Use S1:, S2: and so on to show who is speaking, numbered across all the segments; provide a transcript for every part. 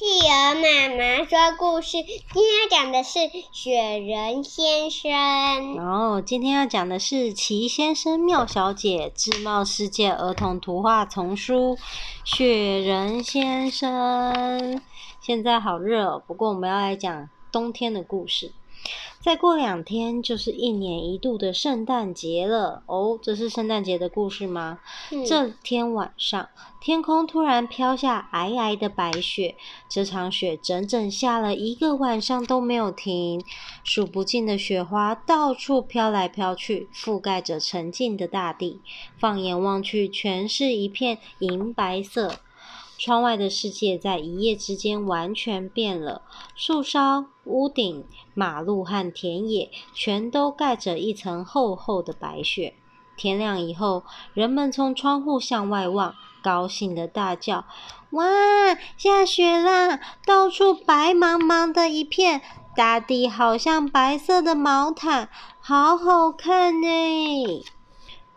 S1: 企鹅妈妈说故事，今天要讲的是雪人先生。
S2: 哦，今天要讲的是奇先生妙小姐智茂世界儿童图画丛书《雪人先生》。现在好热，不过我们要来讲冬天的故事。再过两天就是一年一度的圣诞节了哦，这是圣诞节的故事吗？嗯。这天晚上，天空突然飘下皑皑的白雪，这场雪整整下了一个晚上都没有停，数不尽的雪花到处飘来飘去，覆盖着沉静的大地。放眼望去，全是一片银白色。窗外的世界在一夜之间完全变了，树梢、屋顶、马路和田野全都盖着一层厚厚的白雪。天亮以后，人们从窗户向外望，高兴地大叫：“哇，下雪啦！到处白茫茫的一片，大地好像白色的毛毯，好好看呢！”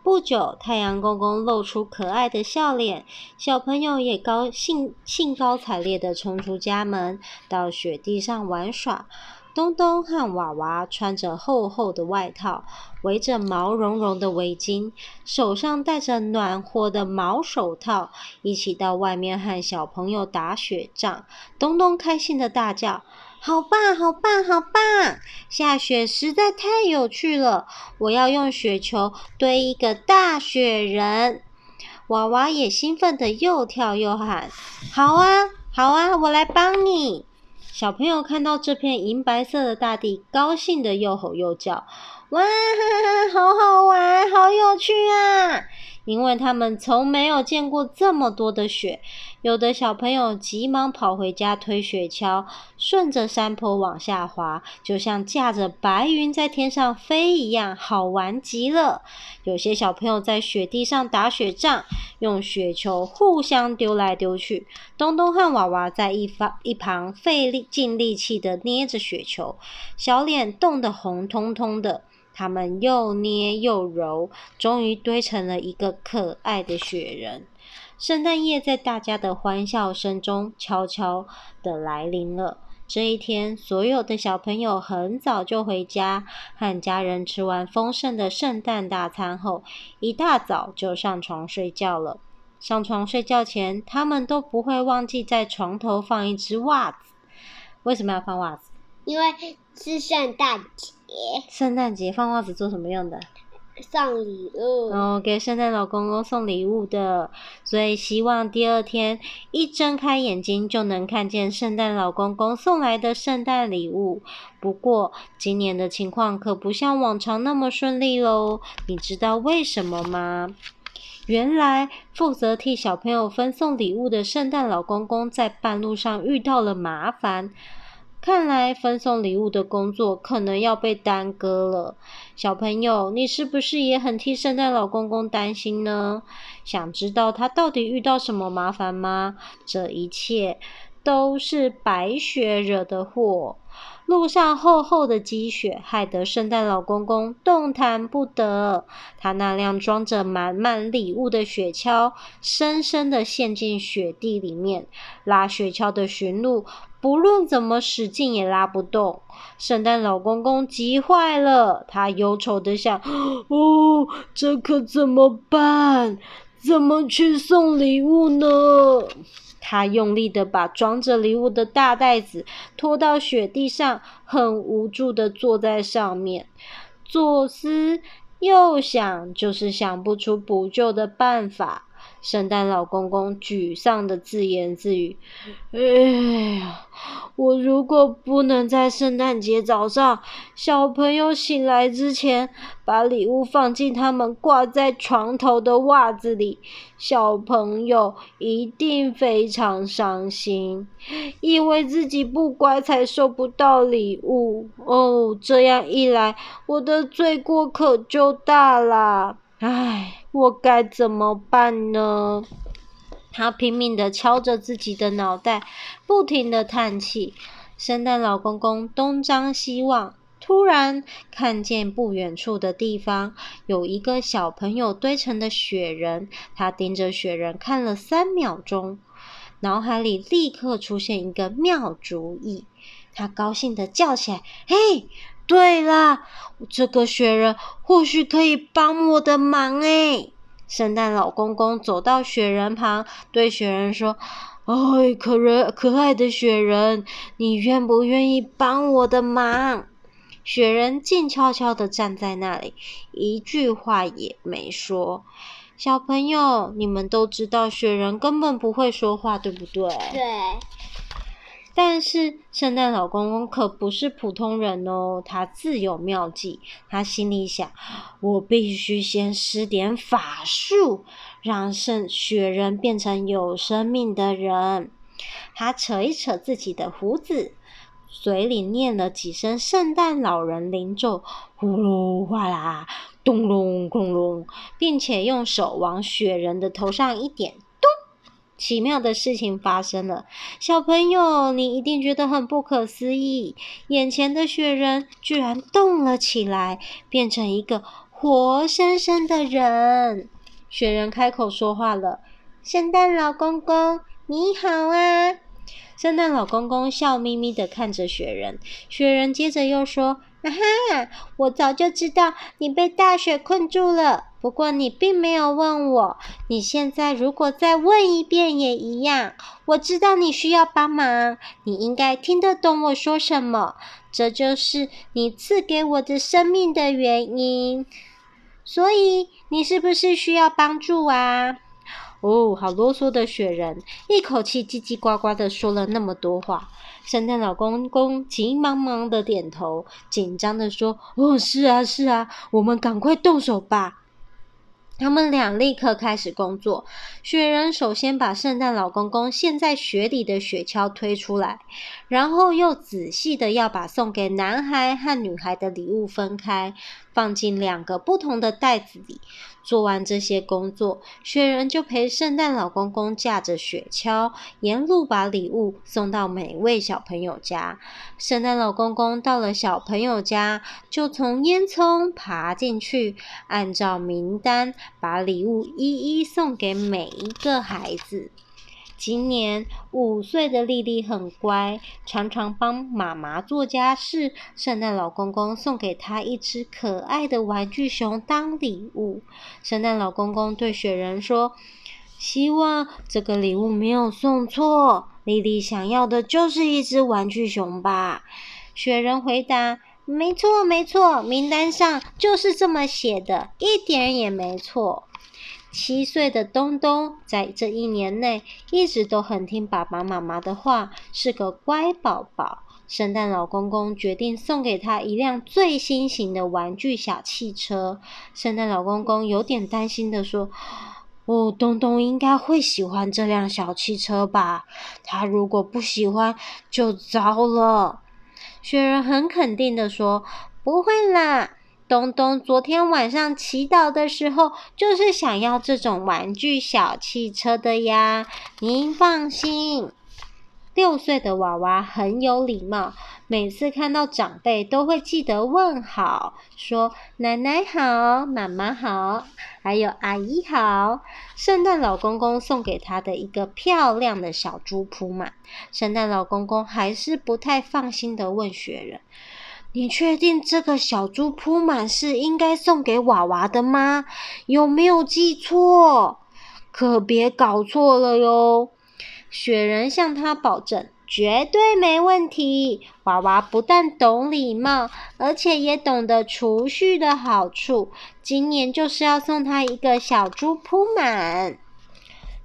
S2: 不久，太阳公公露出可爱的笑脸，小朋友也高兴，兴高采烈地冲出家门，到雪地上玩耍。东东和娃娃穿着厚厚的外套，围着毛茸茸的围巾，手上戴着暖和的毛手套，一起到外面和小朋友打雪仗。东东开心的大叫。好棒，好棒，好棒！下雪实在太有趣了。我要用雪球堆一个大雪人。娃娃也兴奋地又跳又喊：“好啊，好啊，我来帮你！”小朋友看到这片银白色的大地，高兴地又吼又叫：“哇，好好玩，好有趣啊！”因为他们从没有见过这么多的雪，有的小朋友急忙跑回家推雪橇，顺着山坡往下滑，就像驾着白云在天上飞一样，好玩极了。有些小朋友在雪地上打雪仗，用雪球互相丢来丢去。东东和娃娃在一方一旁费力尽力气地捏着雪球，小脸冻得红彤彤的。他们又捏又揉，终于堆成了一个可爱的雪人。圣诞夜在大家的欢笑声中悄悄的来临了。这一天，所有的小朋友很早就回家，和家人吃完丰盛的圣诞大餐后，一大早就上床睡觉了。上床睡觉前，他们都不会忘记在床头放一只袜子。为什么要放袜子？
S1: 因为是圣诞节。
S2: 圣诞节放袜子做什么用的？
S1: 送礼物。
S2: 哦，给圣诞老公公送礼物的。所以希望第二天一睁开眼睛就能看见圣诞老公公送来的圣诞礼物。不过今年的情况可不像往常那么顺利喽。你知道为什么吗？原来负责替小朋友分送礼物的圣诞老公公在半路上遇到了麻烦。看来分送礼物的工作可能要被耽搁了。小朋友，你是不是也很替圣诞老公公担心呢？想知道他到底遇到什么麻烦吗？这一切都是白雪惹的祸。路上厚厚的积雪，害得圣诞老公公动弹不得。他那辆装着满满礼物的雪橇，深深的陷进雪地里面。拉雪橇的驯鹿不论怎么使劲也拉不动。圣诞老公公急坏了，他忧愁的想：“ 哦，这可怎么办？怎么去送礼物呢？”他用力的把装着礼物的大袋子拖到雪地上，很无助的坐在上面，左思右想，就是想不出补救的办法。圣诞老公公沮丧的自言自语：“ 哎呀，我如果不能在圣诞节早上小朋友醒来之前把礼物放进他们挂在床头的袜子里，小朋友一定非常伤心，以为自己不乖才收不到礼物。哦，这样一来，我的罪过可就大啦。”唉，我该怎么办呢？他拼命地敲着自己的脑袋，不停地叹气。圣诞老公公东张西望，突然看见不远处的地方有一个小朋友堆成的雪人。他盯着雪人看了三秒钟。脑海里立刻出现一个妙主意。他高兴地叫起来：“嘿，对了，这个雪人或许可以帮我的忙诶！”圣诞老公公走到雪人旁，对雪人说：“哎，可人可爱的雪人，你愿不愿意帮我的忙？”雪人静悄悄地站在那里，一句话也没说。小朋友，你们都知道雪人根本不会说话，对不对？
S1: 对。
S2: 但是圣诞老公公可不是普通人哦，他自有妙计。他心里想：我必须先施点法术，让圣雪人变成有生命的人。他扯一扯自己的胡子，嘴里念了几声圣诞老人灵咒：呼噜哗啦，咚隆咚隆，并且用手往雪人的头上一点。奇妙的事情发生了，小朋友，你一定觉得很不可思议。眼前的雪人居然动了起来，变成一个活生生的人。雪人开口说话了：“圣诞老公公，你好啊！”圣诞老公公笑眯眯的看着雪人。雪人接着又说：“啊哈，我早就知道你被大雪困住了。”不过你并没有问我，你现在如果再问一遍也一样。我知道你需要帮忙，你应该听得懂我说什么，这就是你赐给我的生命的原因。所以你是不是需要帮助啊？哦，好啰嗦的雪人，一口气叽叽呱呱的说了那么多话。圣诞老公公急忙忙的点头，紧张的说：“哦，是啊，是啊，我们赶快动手吧。”他们俩立刻开始工作。雪人首先把圣诞老公公陷在雪里的雪橇推出来，然后又仔细的要把送给男孩和女孩的礼物分开，放进两个不同的袋子里。做完这些工作，雪人就陪圣诞老公公驾着雪橇，沿路把礼物送到每位小朋友家。圣诞老公公到了小朋友家，就从烟囱爬进去，按照名单把礼物一一送给每一个孩子。今年五岁的丽丽很乖，常常帮妈妈做家事。圣诞老公公送给她一只可爱的玩具熊当礼物。圣诞老公公对雪人说：“希望这个礼物没有送错，丽丽想要的就是一只玩具熊吧？”雪人回答：“没错，没错，名单上就是这么写的，一点也没错。”七岁的东东在这一年内一直都很听爸爸妈妈的话，是个乖宝宝。圣诞老公公决定送给他一辆最新型的玩具小汽车。圣诞老公公有点担心的说：“哦，东东应该会喜欢这辆小汽车吧？他如果不喜欢，就糟了。”雪人很肯定的说：“不会啦。”东东昨天晚上祈祷的时候，就是想要这种玩具小汽车的呀。您放心。六岁的娃娃很有礼貌，每次看到长辈都会记得问好，说奶奶好、妈妈好，还有阿姨好。圣诞老公公送给他的一个漂亮的小猪铺满，圣诞老公公还是不太放心的问雪人。你确定这个小猪铺满是应该送给娃娃的吗？有没有记错？可别搞错了哟！雪人向他保证，绝对没问题。娃娃不但懂礼貌，而且也懂得储蓄的好处。今年就是要送他一个小猪铺满。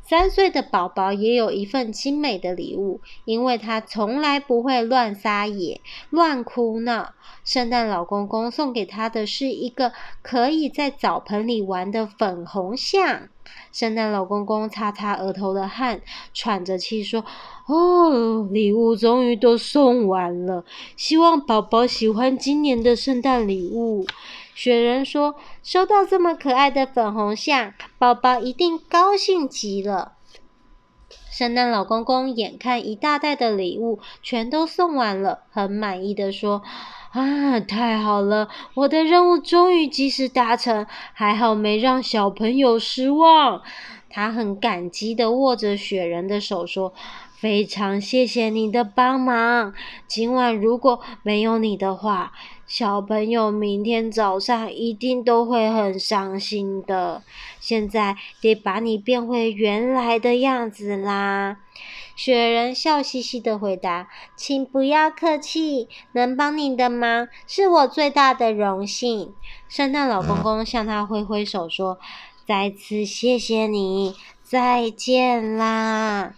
S2: 三岁的宝宝也有一份精美的礼物，因为他从来不会乱撒野、乱哭闹。圣诞老公公送给他的是一个可以在澡盆里玩的粉红象。圣诞老公公擦擦额头的汗，喘着气说：“哦，礼物终于都送完了，希望宝宝喜欢今年的圣诞礼物。”雪人说：“收到这么可爱的粉红象，宝宝一定高兴极了。”圣诞老公公眼看一大袋的礼物全都送完了，很满意的说：“啊，太好了，我的任务终于及时达成，还好没让小朋友失望。他很感激的握着雪人的手说：“非常谢谢你的帮忙。今晚如果没有你的话，小朋友明天早上一定都会很伤心的。现在得把你变回原来的样子啦。”雪人笑嘻嘻的回答：“请不要客气，能帮你的忙是我最大的荣幸。”圣诞老公公向他挥挥手说：“再次谢谢你，再见啦。”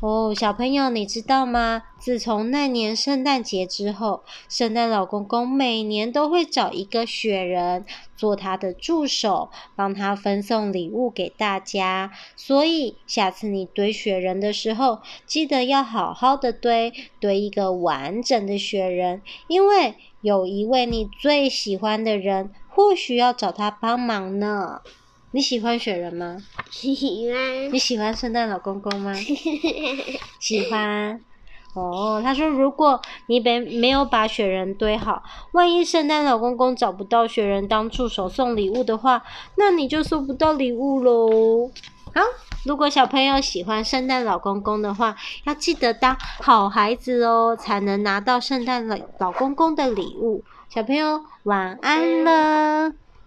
S2: 哦，小朋友，你知道吗？自从那年圣诞节之后，圣诞老公公每年都会找一个雪人做他的助手，帮他分送礼物给大家。所以，下次你堆雪人的时候，记得要好好的堆，堆一个完整的雪人，因为有一位你最喜欢的人，或许要找他帮忙呢。你喜欢雪人吗？
S1: 喜欢。
S2: 你喜欢圣诞老公公吗？喜欢。哦，他说，如果你没没有把雪人堆好，万一圣诞老公公找不到雪人当助手送礼物的话，那你就收不到礼物喽。好，如果小朋友喜欢圣诞老公公的话，要记得当好孩子哦，才能拿到圣诞老老公公的礼物。小朋友晚安了。